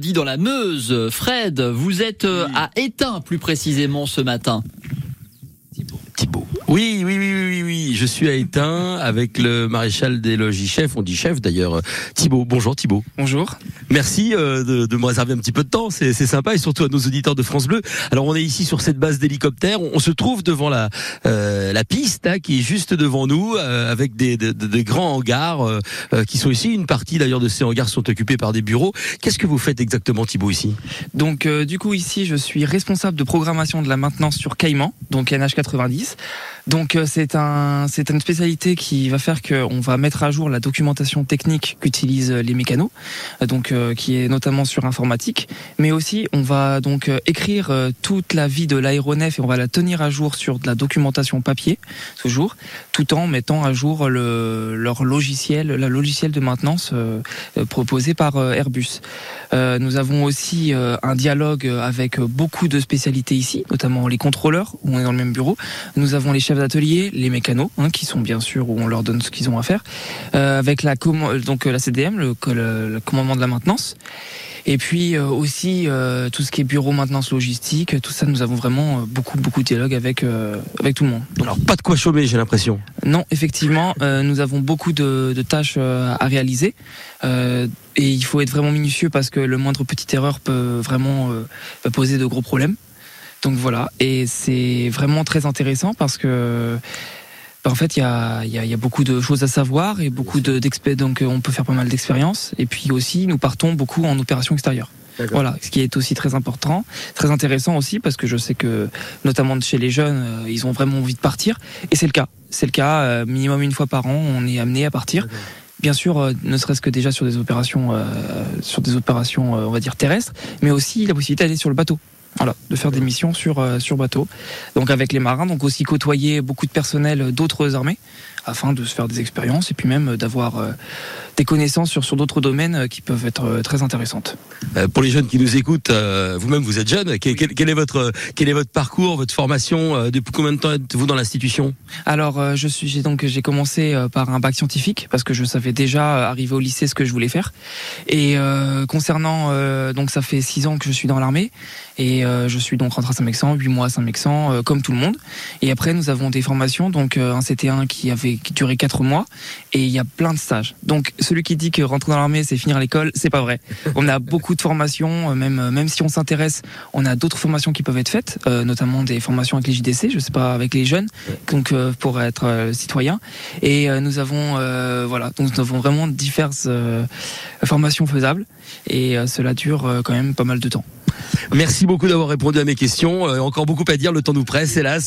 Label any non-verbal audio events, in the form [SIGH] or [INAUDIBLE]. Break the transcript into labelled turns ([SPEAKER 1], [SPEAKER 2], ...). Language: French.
[SPEAKER 1] Dit dans la Meuse, Fred, vous êtes euh, à Étain plus précisément ce matin.
[SPEAKER 2] Oui, oui, oui, oui, oui, je suis à Étain avec le maréchal des logis chefs, on dit chef d'ailleurs, Thibault. Bonjour Thibault.
[SPEAKER 3] Bonjour.
[SPEAKER 2] Merci euh, de, de, me réserver un petit peu de temps, c'est sympa et surtout à nos auditeurs de France Bleu. Alors on est ici sur cette base d'hélicoptère, on, se trouve devant la euh, la piste hein, qui est juste devant nous euh, avec des, des, des, grands hangars euh, euh, qui sont ici. Une partie d'ailleurs de ces hangars sont occupés par des bureaux. Qu'est-ce que vous faites exactement Thibault ici?
[SPEAKER 3] Donc du coup ici je suis responsable de programmation de la maintenance sur Caïman, donc NH90. Donc euh, c'est un c'est une spécialité qui va faire qu'on va mettre à jour la documentation technique qu'utilisent euh, les mécanos, euh, donc qui est notamment sur informatique, mais aussi on va donc écrire toute la vie de l'aéronef et on va la tenir à jour sur de la documentation papier toujours, tout en mettant à jour le, leur logiciel, la logiciel de maintenance proposé par Airbus. nous avons aussi un dialogue avec beaucoup de spécialités ici, notamment les contrôleurs, où on est dans le même bureau. Nous avons les chefs d'atelier, les mécanos, hein, qui sont bien sûr où on leur donne ce qu'ils ont à faire, euh, avec la donc la CDM, le, le, commandement de la maintenance. Et puis euh, aussi euh, tout ce qui est bureau maintenance logistique, tout ça, nous avons vraiment euh, beaucoup beaucoup de dialogue avec avec tout le monde.
[SPEAKER 2] Donc, Alors pas de quoi chômer, j'ai l'impression.
[SPEAKER 3] Non, effectivement, nous avons beaucoup de, de tâches à réaliser. et il faut être vraiment minutieux parce que le moindre petite erreur peut vraiment poser de gros problèmes. Donc voilà, et c'est vraiment très intéressant parce que bah, en fait, il y a, y, a, y a, beaucoup de choses à savoir et beaucoup de donc on peut faire pas mal d'expériences. Et puis aussi, nous partons beaucoup en opération extérieure. Voilà, ce qui est aussi très important, très intéressant aussi parce que je sais que notamment chez les jeunes, euh, ils ont vraiment envie de partir et c'est le cas. C'est le cas, euh, minimum une fois par an, on est amené à partir. Bien sûr, euh, ne serait-ce que déjà sur des opérations, sur des opérations, on va dire terrestres, mais aussi la possibilité d'aller sur le bateau. Voilà, de faire des missions sur euh, sur bateau. Donc avec les marins, donc aussi côtoyer beaucoup de personnel d'autres armées afin de se faire des expériences et puis même d'avoir euh, des connaissances sur, sur d'autres domaines euh, qui peuvent être euh, très intéressantes.
[SPEAKER 2] pour les jeunes qui nous écoutent, vous-même vous êtes jeune, quel, quel, est votre quel est votre parcours, votre formation Depuis combien de temps êtes-vous dans l'institution?
[SPEAKER 3] Alors je suis j'ai donc j'ai commencé par un bac scientifique parce que je savais déjà arrivé au lycée ce que je voulais faire. Et concernant donc ça fait six ans que je suis dans l'armée et je suis donc rentré à Saint-Mexan, huit mois à Saint-Mexan comme tout le monde. Et après nous avons des formations donc un CT1 qui avait qui, durait quatre mois et il y a plein de stages. Donc celui qui dit que rentrer dans l'armée c'est finir l'école, c'est pas vrai. [LAUGHS] On a beaucoup de formations, euh, même euh, même si on s'intéresse, on a d'autres formations qui peuvent être faites, euh, notamment des formations avec les JDC, je sais pas avec les jeunes, donc pour être citoyen. Et nous avons voilà, donc nous avons vraiment diverses formations faisables et cela dure quand même pas mal de temps.
[SPEAKER 2] Merci beaucoup d'avoir répondu à mes questions. encore beaucoup à dire, le temps nous presse, hélas.